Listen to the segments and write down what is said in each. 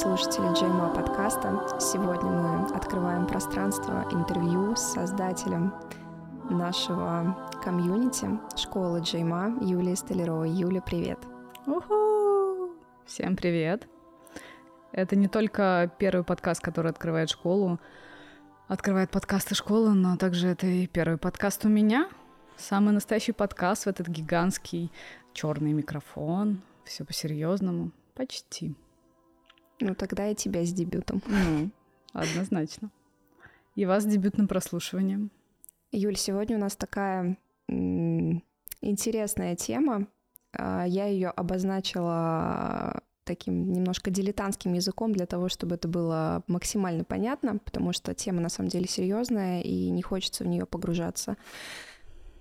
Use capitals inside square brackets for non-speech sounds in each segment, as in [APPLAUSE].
Слушатели Джейма подкаста. Сегодня мы открываем пространство интервью с создателем нашего комьюнити школы Джейма Юлией Столяровой. Юля, привет. Уху! Всем привет. Это не только первый подкаст, который открывает школу, открывает подкасты школы, но также это и первый подкаст у меня. Самый настоящий подкаст в этот гигантский черный микрофон. Все по-серьезному. Почти. Ну, тогда и тебя с дебютом. Ну, однозначно. И вас с дебютным прослушиванием. Юль, сегодня у нас такая м- интересная тема. А, я ее обозначила таким немножко дилетантским языком для того, чтобы это было максимально понятно, потому что тема на самом деле серьезная и не хочется в нее погружаться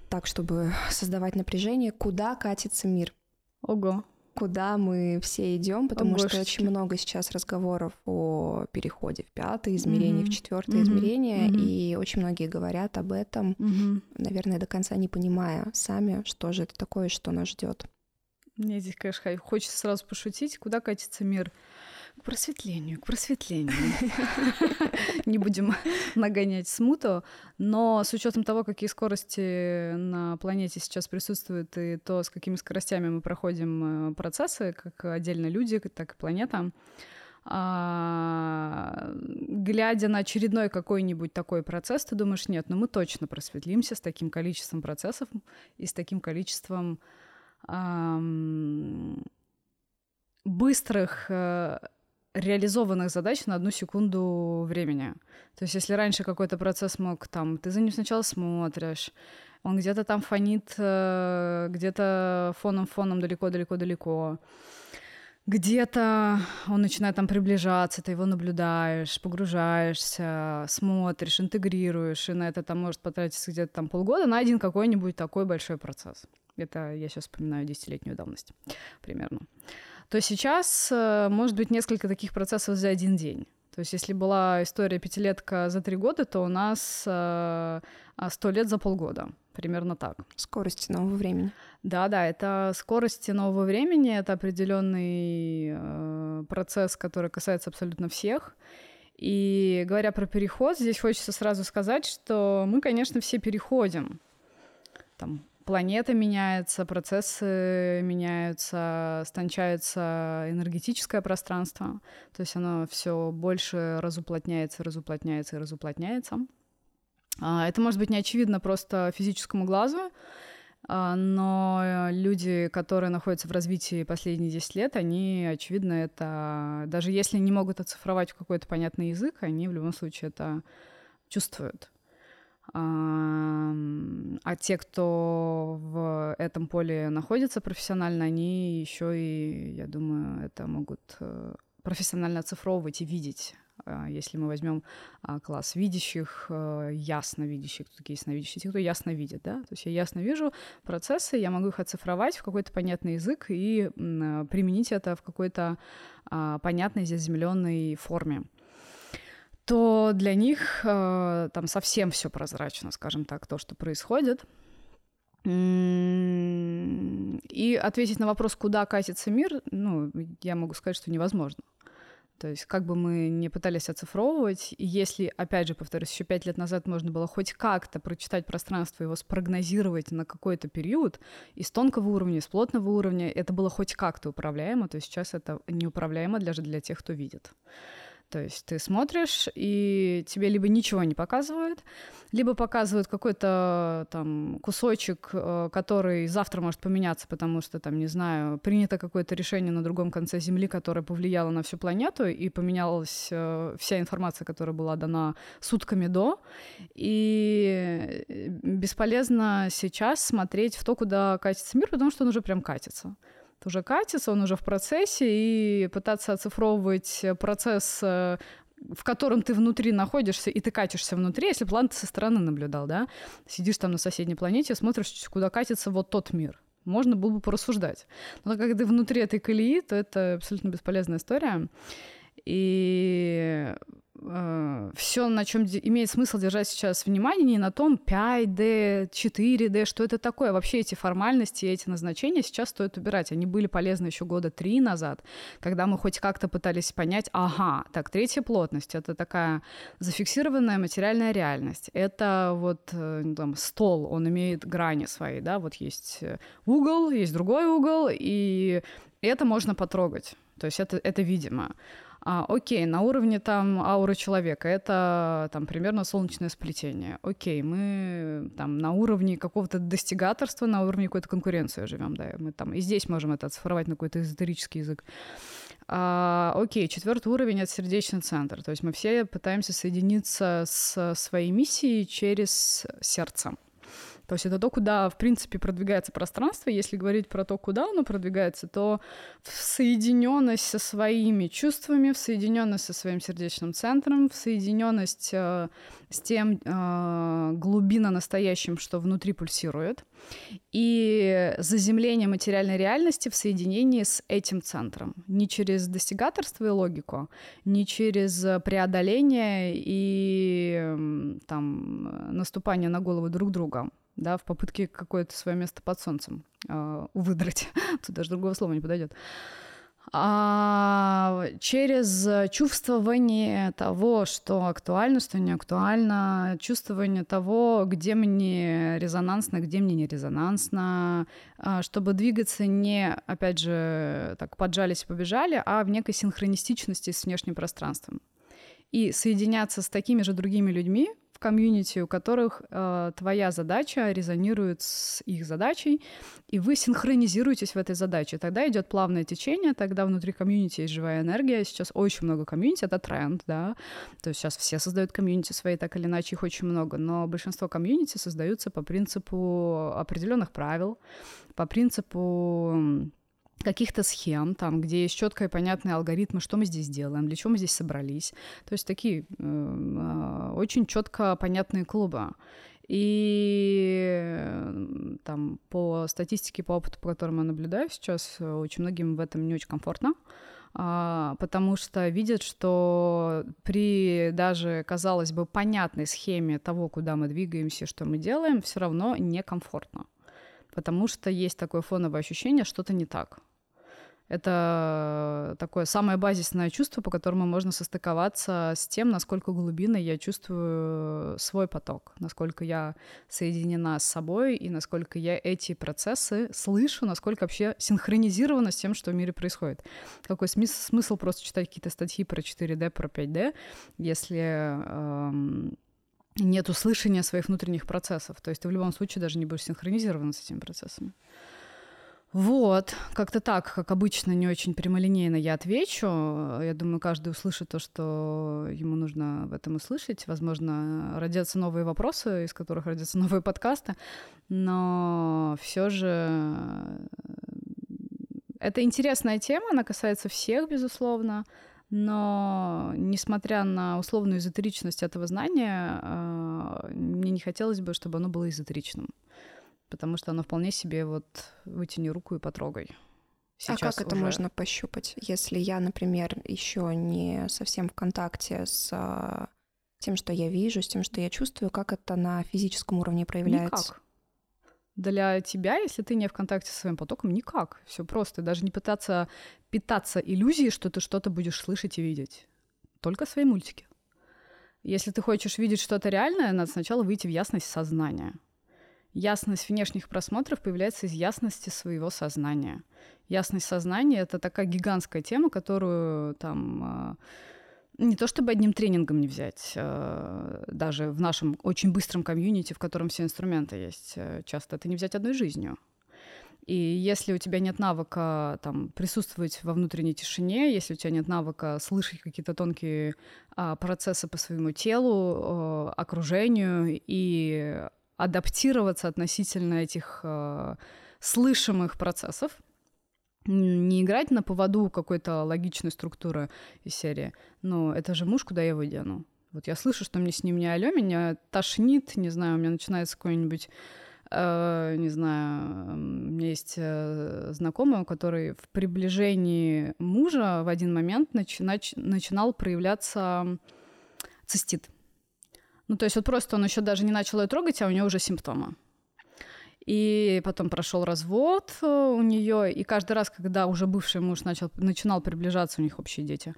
так, чтобы создавать напряжение. Куда катится мир? Ого куда мы все идем, потому Ого, что очень много сейчас разговоров о переходе в пятое измерение, mm-hmm. в четвертое mm-hmm. измерение, mm-hmm. и очень многие говорят об этом, mm-hmm. наверное, до конца не понимая сами, что же это такое, что нас ждет. Мне здесь, конечно, хочется сразу пошутить, куда катится мир. К просветлению, к просветлению. [LAUGHS] Не будем нагонять смуту, но с учетом того, какие скорости на планете сейчас присутствуют, и то, с какими скоростями мы проходим э, процессы, как отдельно люди, так и планета, а, глядя на очередной какой-нибудь такой процесс, ты думаешь, нет, ну мы точно просветлимся с таким количеством процессов и с таким количеством быстрых э, реализованных задач на одну секунду времени. То есть если раньше какой-то процесс мог там, ты за ним сначала смотришь, он где-то там фонит, э, где-то фоном-фоном далеко-далеко-далеко, где-то он начинает там приближаться, ты его наблюдаешь, погружаешься, смотришь, интегрируешь, и на это там может потратиться где-то там полгода на один какой-нибудь такой большой процесс. Это я сейчас вспоминаю десятилетнюю давность примерно. То сейчас э, может быть несколько таких процессов за один день. То есть если была история пятилетка за три года, то у нас э, сто лет за полгода. Примерно так. Скорости нового времени. Да, да, это скорости нового времени, это определенный э, процесс, который касается абсолютно всех. И говоря про переход, здесь хочется сразу сказать, что мы, конечно, все переходим. Там планета меняется, процессы меняются, стончается энергетическое пространство, то есть оно все больше разуплотняется, разуплотняется и разуплотняется. А, это может быть не очевидно просто физическому глазу, а, но люди, которые находятся в развитии последние 10 лет, они, очевидно, это... Даже если не могут оцифровать в какой-то понятный язык, они в любом случае это чувствуют. А, те, кто в этом поле находится профессионально, они еще и, я думаю, это могут э, профессионально оцифровывать и видеть. А, если мы возьмем а, класс видящих, э, ясно видящих, кто такие ясновидящие, те, кто ясно видит, да, то есть я ясно вижу процессы, я могу их оцифровать в какой-то понятный язык и применить это в какой-то а, понятной, заземленной форме то для них э, там совсем все прозрачно, скажем так, то, что происходит. И ответить на вопрос, куда катится мир, ну, я могу сказать, что невозможно. То есть как бы мы не пытались оцифровывать, если, опять же, повторюсь, еще пять лет назад можно было хоть как-то прочитать пространство, его спрогнозировать на какой-то период, из тонкого уровня, из плотного уровня, это было хоть как-то управляемо, то сейчас это неуправляемо даже для тех, кто видит. То есть ты смотришь, и тебе либо ничего не показывают, либо показывают какой-то там кусочек, э, который завтра может поменяться, потому что там, не знаю, принято какое-то решение на другом конце Земли, которое повлияло на всю планету, и поменялась э, вся информация, которая была дана сутками до. И бесполезно сейчас смотреть в то, куда катится мир, потому что он уже прям катится уже катится, он уже в процессе, и пытаться оцифровывать процесс э, в котором ты внутри находишься, и ты катишься внутри, если план ты со стороны наблюдал, да, сидишь там на соседней планете, смотришь, куда катится вот тот мир. Можно было бы порассуждать. Но когда ты внутри этой колеи, то это абсолютно бесполезная история. И э, все, на чем имеет смысл держать сейчас внимание, не на том 5D, 4D, что это такое. Вообще эти формальности, эти назначения сейчас стоит убирать. Они были полезны еще года три назад, когда мы хоть как-то пытались понять, ага, так, третья плотность — это такая зафиксированная материальная реальность. Это вот э, там, стол, он имеет грани свои, да, вот есть э, угол, есть другой угол, и это можно потрогать. То есть это, это видимо. А, окей, на уровне там ауры человека это там примерно солнечное сплетение. Окей, мы там на уровне какого-то достигаторства, на уровне какой-то конкуренции живем, да, мы там и здесь можем это оцифровать на какой-то эзотерический язык. А, окей, четвертый уровень это сердечный центр, то есть мы все пытаемся соединиться с своей миссией через сердце. То есть это то, куда, в принципе, продвигается пространство. Если говорить про то, куда оно продвигается, то в соединенность со своими чувствами, в соединенность со своим сердечным центром, в соединенность э, с тем э, глубина настоящим, что внутри пульсирует, и заземление материальной реальности в соединении с этим центром. Не через достигаторство и логику, не через преодоление и там, наступание на голову друг друга, да, в попытке какое-то свое место под солнцем э, выдрать. [LAUGHS] Тут даже другого слова не подойдет. А через чувствование того, что актуально, что не актуально, чувствование того, где мне резонансно, где мне не резонансно, а, чтобы двигаться не, опять же, так поджались и побежали, а в некой синхронистичности с внешним пространством. И соединяться с такими же другими людьми, в комьюнити, у которых э, твоя задача резонирует с их задачей, и вы синхронизируетесь в этой задаче. Тогда идет плавное течение, тогда внутри комьюнити есть живая энергия. Сейчас очень много комьюнити, это тренд, да. То есть сейчас все создают комьюнити свои, так или иначе их очень много, но большинство комьюнити создаются по принципу определенных правил, по принципу каких-то схем, там, где есть четкие понятные алгоритмы, что мы здесь делаем, для чего мы здесь собрались. То есть такие э, очень четко понятные клубы. И там по статистике, по опыту, по которому я наблюдаю сейчас, очень многим в этом не очень комфортно, а, потому что видят, что при даже, казалось бы, понятной схеме того, куда мы двигаемся, что мы делаем, все равно некомфортно потому что есть такое фоновое ощущение, что-то не так. Это такое самое базисное чувство, по которому можно состыковаться с тем, насколько глубинно я чувствую свой поток, насколько я соединена с собой и насколько я эти процессы слышу, насколько вообще синхронизирована с тем, что в мире происходит. Какой смысл, просто читать какие-то статьи про 4D, про 5D, если эм, нет услышания своих внутренних процессов. То есть ты в любом случае даже не будешь синхронизирован с этими процессами. Вот, как-то так, как обычно, не очень прямолинейно я отвечу. Я думаю, каждый услышит то, что ему нужно в этом услышать. Возможно, родятся новые вопросы, из которых родятся [LAUGHS] новые подкасты. Но все же это интересная тема, она касается всех, безусловно. Но, несмотря на условную эзотеричность этого знания, э, мне не хотелось бы, чтобы оно было эзотеричным потому что оно вполне себе вот вытяни руку и потрогай. Сейчас а как это можно пощупать, если я, например, еще не совсем в контакте с а, тем, что я вижу, с тем, что я чувствую, как это на физическом уровне проявляется? Никак. Для тебя, если ты не в контакте со своим потоком, никак. Все просто. Даже не пытаться питаться иллюзией, что ты что-то будешь слышать и видеть. Только свои мультики. Если ты хочешь видеть что-то реальное, надо сначала выйти в ясность сознания — ясность внешних просмотров появляется из ясности своего сознания. Ясность сознания — это такая гигантская тема, которую там а, не то чтобы одним тренингом не взять, а, даже в нашем очень быстром комьюнити, в котором все инструменты есть, э, часто это не взять одной жизнью. И если у тебя нет навыка там, присутствовать во внутренней тишине, если у тебя нет навыка слышать какие-то тонкие а, процессы по своему телу, а, окружению и адаптироваться относительно этих э, слышимых процессов, не играть на поводу какой-то логичной структуры из серии. Но это же муж, куда я его дену? Вот я слышу, что мне с ним не алё, меня тошнит, не знаю, у меня начинается какой-нибудь э, не знаю, у меня есть э, знакомый, который в приближении мужа в один момент начи- нач- начинал проявляться цистит. Ну, то есть вот просто он еще даже не начал ее трогать, а у нее уже симптомы. И потом прошел развод э, у нее, и каждый раз, когда уже бывший муж начал, начинал приближаться, у них общие дети,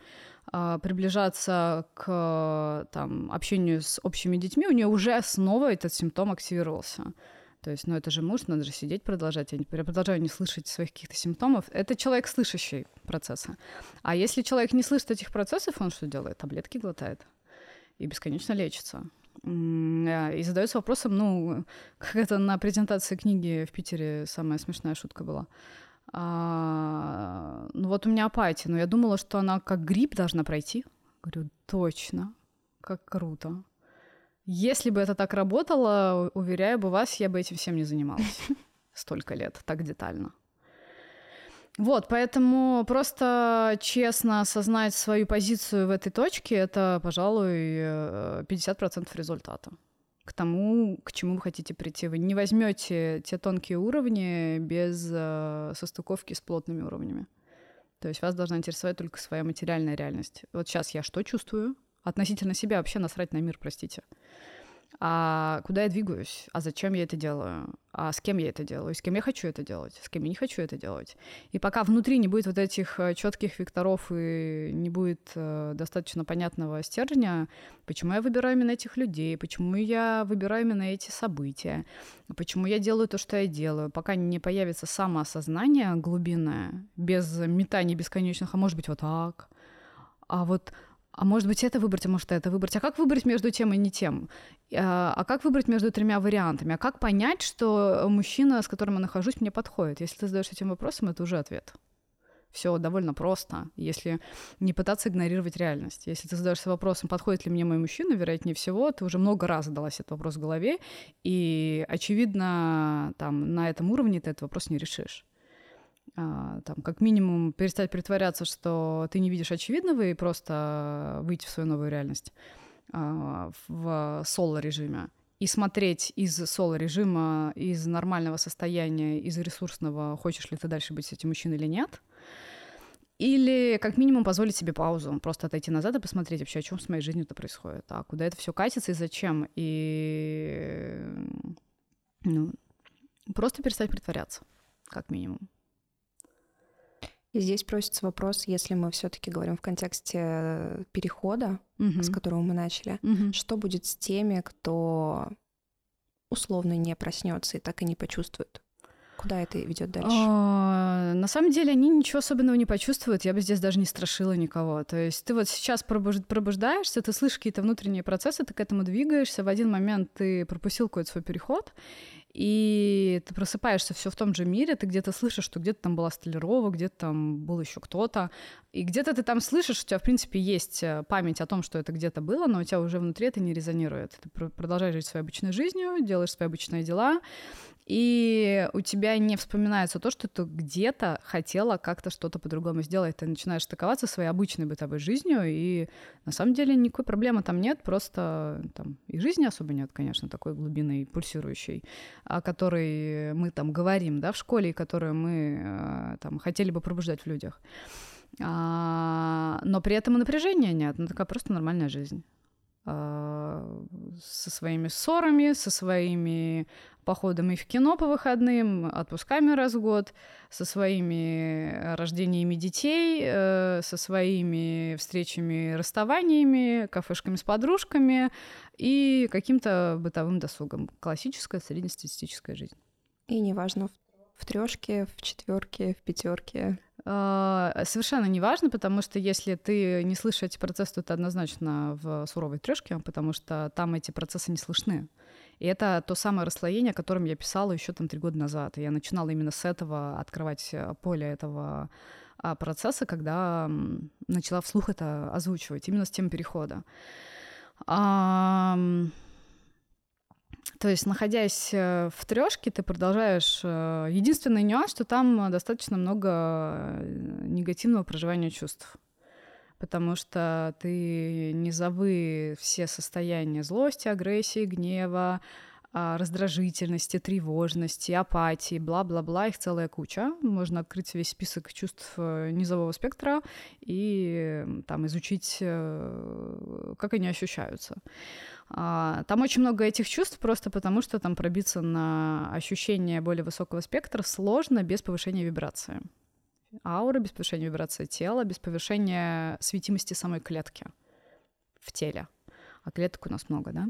а, приближаться к там, общению с общими детьми, у нее уже снова этот симптом активировался. То есть, ну это же муж, надо же сидеть, продолжать. Я, не, я продолжаю не слышать своих каких-то симптомов. Это человек, слышащий процессы. А если человек не слышит этих процессов, он что делает? Таблетки глотает и бесконечно лечится. Э, и задается вопросом, ну, как это на презентации книги в Питере самая смешная шутка была. А, ну вот у меня апатия, но я думала, что она как грипп должна пройти. Говорю, точно, как круто. Если бы это так работало, уверяю бы вас, я бы этим всем не занималась [LAUGHS] столько лет, так детально. Вот, поэтому просто честно осознать свою позицию в этой точке — это, пожалуй, 50% э, результата к тому, к чему вы хотите прийти. Вы не возьмете те тонкие уровни без э, состыковки с плотными уровнями. То есть вас должна интересовать только своя материальная реальность. Вот сейчас я что чувствую? Относительно себя вообще насрать на мир, простите а куда я двигаюсь, а зачем я это делаю, а с кем я это делаю, с кем я хочу это делать, с кем я не хочу это делать. И пока внутри не будет вот этих э, четких векторов и не будет э, достаточно понятного стержня, почему я выбираю именно этих людей, почему я выбираю именно эти события, почему я делаю то, что я делаю, пока не появится самоосознание глубинное, без метаний бесконечных, а может быть вот так, а вот а может быть это выбрать, а может это выбрать. А как выбрать между тем и не тем? А, а как выбрать между тремя вариантами? А как понять, что мужчина, с которым я нахожусь, мне подходит? Если ты задаешь этим вопросом, это уже ответ. Все довольно просто, если не пытаться игнорировать реальность. Если ты задаешься вопросом, подходит ли мне мой мужчина, вероятнее всего, ты уже много раз задалась этот вопрос в голове, и, очевидно, там, на этом уровне ты этот вопрос не решишь. А, там, как минимум перестать притворяться, что ты не видишь очевидного и просто выйти в свою новую реальность а, в соло-режиме и смотреть из соло-режима, из нормального состояния, из ресурсного, хочешь ли ты дальше быть с этим мужчиной или нет, или как минимум позволить себе паузу, просто отойти назад и посмотреть вообще, о чем с моей жизнью-то происходит, а куда это все катится и зачем, и ну, просто перестать притворяться, как минимум. И здесь просится вопрос, если мы все-таки говорим в контексте перехода, угу. с которого мы начали, угу. что будет с теми, кто условно не проснется и так и не почувствует? Куда это ведет дальше? А, на самом деле они ничего особенного не почувствуют. Я бы здесь даже не страшила никого. То есть ты вот сейчас пробуждаешься, ты слышишь какие-то внутренние процессы, ты к этому двигаешься. В один момент ты пропустил какой-то свой переход, и ты просыпаешься все в том же мире, ты где-то слышишь, что где-то там была Столярова, где-то там был еще кто-то, и где-то ты там слышишь, у тебя, в принципе, есть э, память о том, что это где-то было, но у тебя уже внутри это не резонирует. Ты продолжаешь жить своей обычной жизнью, делаешь свои обычные дела, и у тебя не вспоминается то, что ты где-то хотела как-то что-то по-другому сделать. Ты начинаешь стыковаться своей обычной бытовой жизнью, и на самом деле никакой проблемы там нет, просто там и жизни особо нет, конечно, такой глубинной, пульсирующей, о которой мы там говорим, да, в школе, и которую мы э, там хотели бы пробуждать в людях. А, но при этом и напряжения нет, ну такая просто нормальная жизнь со своими ссорами, со своими походами в кино по выходным, отпусками раз в год, со своими рождениями детей, э, со своими встречами, расставаниями, кафешками с подружками и каким-то бытовым досугом. Классическая среднестатистическая жизнь. И неважно, в трешке, в четверке, в пятерке. А, совершенно не важно, потому что если ты не слышишь эти процессы, то это однозначно в суровой трешке, потому что там эти процессы не слышны. И это то самое расслоение, о котором я писала еще там три года назад. Я начинала именно с этого открывать э, поле этого а, процесса, когда начала вслух это озвучивать, именно с тем перехода. То есть, находясь э, в трешке, ты продолжаешь. Э, единственный нюанс, что там достаточно много негативного проживания чувств потому что ты забы все состояния злости, агрессии, гнева, а, раздражительности, тревожности, апатии, бла-бла-бла, их целая куча. Можно открыть весь список чувств э, низового спектра и там изучить, э, как они ощущаются. А, там очень много этих чувств просто потому, что там пробиться на ощущение более высокого спектра сложно без повышения вибрации. Аура без повышения вибрации тела, без повышения светимости самой клетки в теле. А клеток у нас много, да?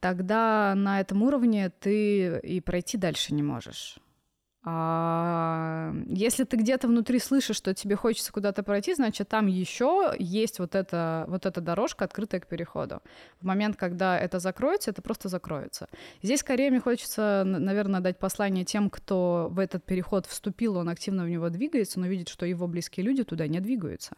тогда на этом уровне ты и пройти дальше не можешь. А если ты где-то внутри слышишь, что тебе хочется куда-то пройти, значит, там еще есть вот эта, вот эта дорожка, открытая к переходу. В момент, когда это закроется, это просто закроется. Здесь скорее мне хочется, наверное, дать послание тем, кто в этот переход вступил, он активно в него двигается, но видит, что его близкие люди туда не двигаются.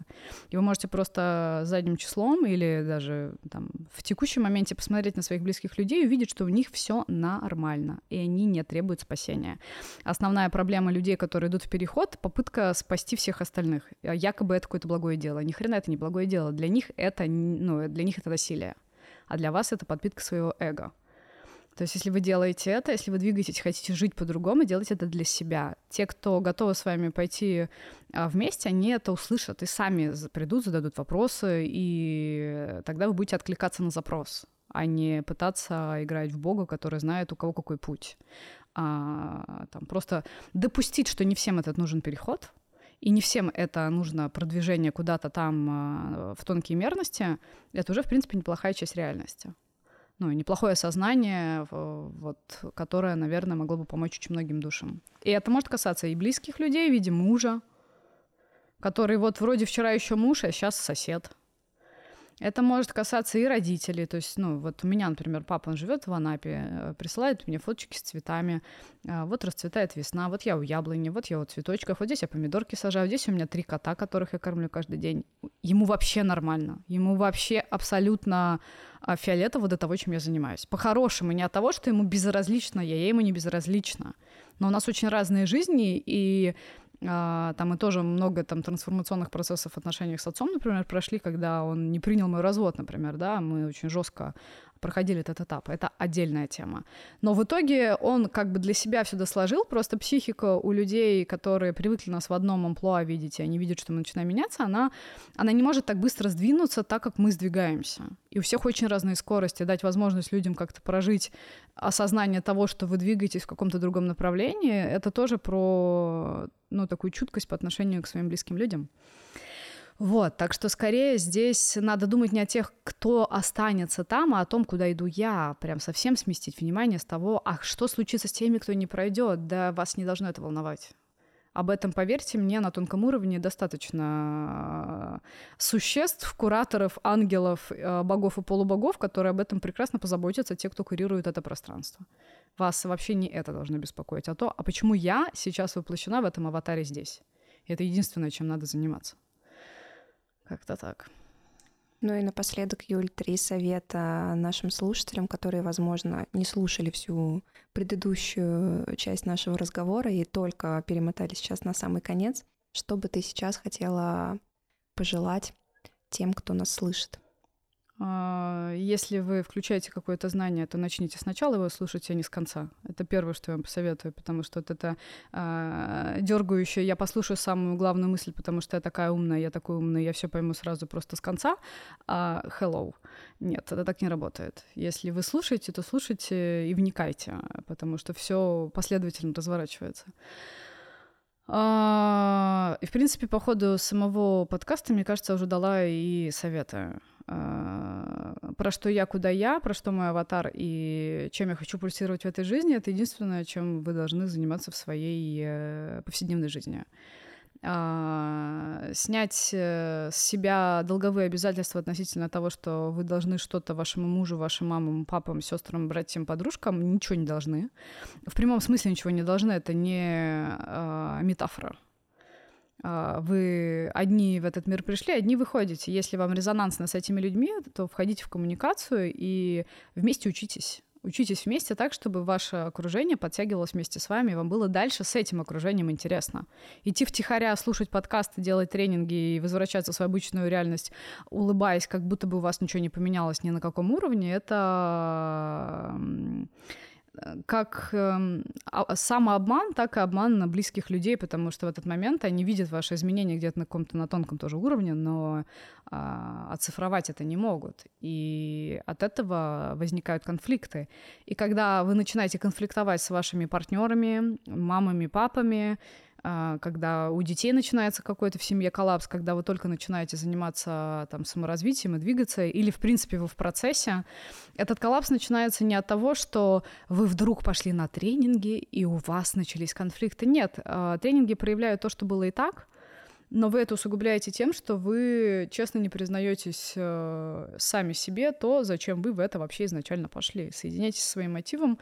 И вы можете просто задним числом или даже там, в текущем моменте посмотреть на своих близких людей и увидеть, что у них все нормально, и они не требуют спасения. Основная основная проблема людей, которые идут в переход, попытка спасти всех остальных. А якобы это какое-то благое дело. Ни хрена это не благое дело. Для них это, ну, для них это насилие. А для вас это подпитка своего эго. То есть, если вы делаете это, если вы двигаетесь, хотите жить по-другому, делайте это для себя. Те, кто готовы с вами пойти а, вместе, они это услышат и сами придут, зададут вопросы, и тогда вы будете откликаться на запрос а не пытаться играть в Бога, который знает, у кого какой путь а, там, просто допустить, что не всем этот нужен переход, и не всем это нужно продвижение куда-то там а, в тонкие мерности, это уже, в принципе, неплохая часть реальности. Ну, неплохое сознание, вот, которое, наверное, могло бы помочь очень многим душам. И это может касаться и близких людей в виде мужа, который вот вроде вчера еще муж, а сейчас сосед. Это может касаться и родителей. То есть, ну, вот у меня, например, папа, он живет в Анапе, э, присылает мне фоточки с цветами. А, вот расцветает весна, вот я у яблони, вот я у цветочков, вот здесь я помидорки сажаю, здесь у меня три кота, которых я кормлю каждый день. Ему вообще нормально. Ему вообще абсолютно а, фиолетово до того, чем я занимаюсь. По-хорошему, не от того, что ему безразлично, я, я ему не безразлична. Но у нас очень разные жизни, и там и тоже много там трансформационных процессов в отношениях с отцом, например, прошли, когда он не принял мой развод, например, да, мы очень жестко проходили этот этап. Это отдельная тема. Но в итоге он как бы для себя все сложил, просто психика у людей, которые привыкли нас в одном амплуа видеть, и они видят, что мы начинаем меняться, она, она не может так быстро сдвинуться, так как мы сдвигаемся. И у всех очень разные скорости. Дать возможность людям как-то прожить осознание того, что вы двигаетесь в каком-то другом направлении, это тоже про ну, такую чуткость по отношению к своим близким людям. Вот, так что скорее здесь надо думать не о тех, кто останется там, а о том, куда иду я. Прям совсем сместить внимание с того, а что случится с теми, кто не пройдет. Да вас не должно это волновать. Об этом, поверьте мне, на тонком уровне достаточно э, существ, кураторов, ангелов, э, богов и полубогов, которые об этом прекрасно позаботятся, те, кто курирует это пространство. Вас вообще не это должно беспокоить, а то, а почему я сейчас воплощена в этом аватаре здесь. И это единственное, чем надо заниматься. Как-то так. Ну и напоследок, Юль, три совета нашим слушателям, которые, возможно, не слушали всю предыдущую часть нашего разговора и только перемотали сейчас на самый конец. Что бы ты сейчас хотела пожелать тем, кто нас слышит? А, если вы включаете какое-то знание, то начните сначала его слушать, а не с конца. Это первое, что я вам посоветую, потому что вот это э, дергающее, я послушаю самую главную мысль, потому что я такая умная, я такой умный, я все пойму сразу просто с конца. А hello. Нет, это так не работает. Если вы слушаете, то слушайте и вникайте, потому что все последовательно разворачивается. А, и, в принципе, по ходу самого подкаста, мне кажется, уже дала и советы. А, про что я, куда я, про что мой аватар и чем я хочу пульсировать в этой жизни, это единственное, чем вы должны заниматься в своей э, повседневной жизни. А, снять э, с себя долговые обязательства относительно того, что вы должны что-то вашему мужу, вашим мамам, папам, сестрам, братьям, подружкам, ничего не должны. В прямом смысле ничего не должны, это не а, метафора вы одни в этот мир пришли, одни выходите. Если вам резонансно с этими людьми, то входите в коммуникацию и вместе учитесь. Учитесь вместе так, чтобы ваше окружение подтягивалось вместе с вами, и вам было дальше с этим окружением интересно. Идти втихаря, слушать подкасты, делать тренинги и возвращаться в свою обычную реальность, улыбаясь, как будто бы у вас ничего не поменялось ни на каком уровне, это как э, самообман, так и обман на близких людей, потому что в этот момент они видят ваши изменения где-то на каком-то на тонком тоже уровне, но э, оцифровать это не могут. И от этого возникают конфликты. И когда вы начинаете конфликтовать с вашими партнерами, мамами, папами, когда у детей начинается какой-то в семье коллапс, когда вы только начинаете заниматься там саморазвитием и двигаться, или, в принципе, вы в процессе, этот коллапс начинается не от того, что вы вдруг пошли на тренинги, и у вас начались конфликты. Нет, а, тренинги проявляют то, что было и так, но вы это усугубляете тем, что вы честно не признаетесь э, сами себе то, зачем вы в это вообще изначально пошли. Соединяйтесь со своим мотивом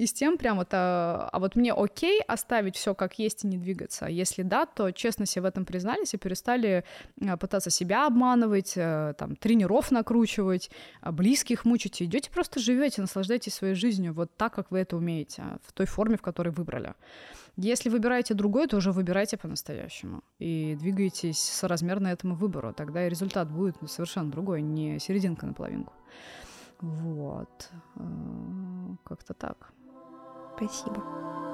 и с тем прям это, а вот мне окей оставить все как есть и не двигаться. Если да, то честно себе в этом признались и перестали э, пытаться себя обманывать, э, там, тренеров накручивать, э, близких мучить. Идете просто живете, наслаждайтесь своей жизнью вот так, как вы это умеете, в той форме, в которой выбрали. Если выбираете другой, то уже выбирайте по-настоящему и двигайтесь соразмерно этому выбору. Тогда и результат будет совершенно другой, не серединка на половинку. Вот. Как-то так. Спасибо.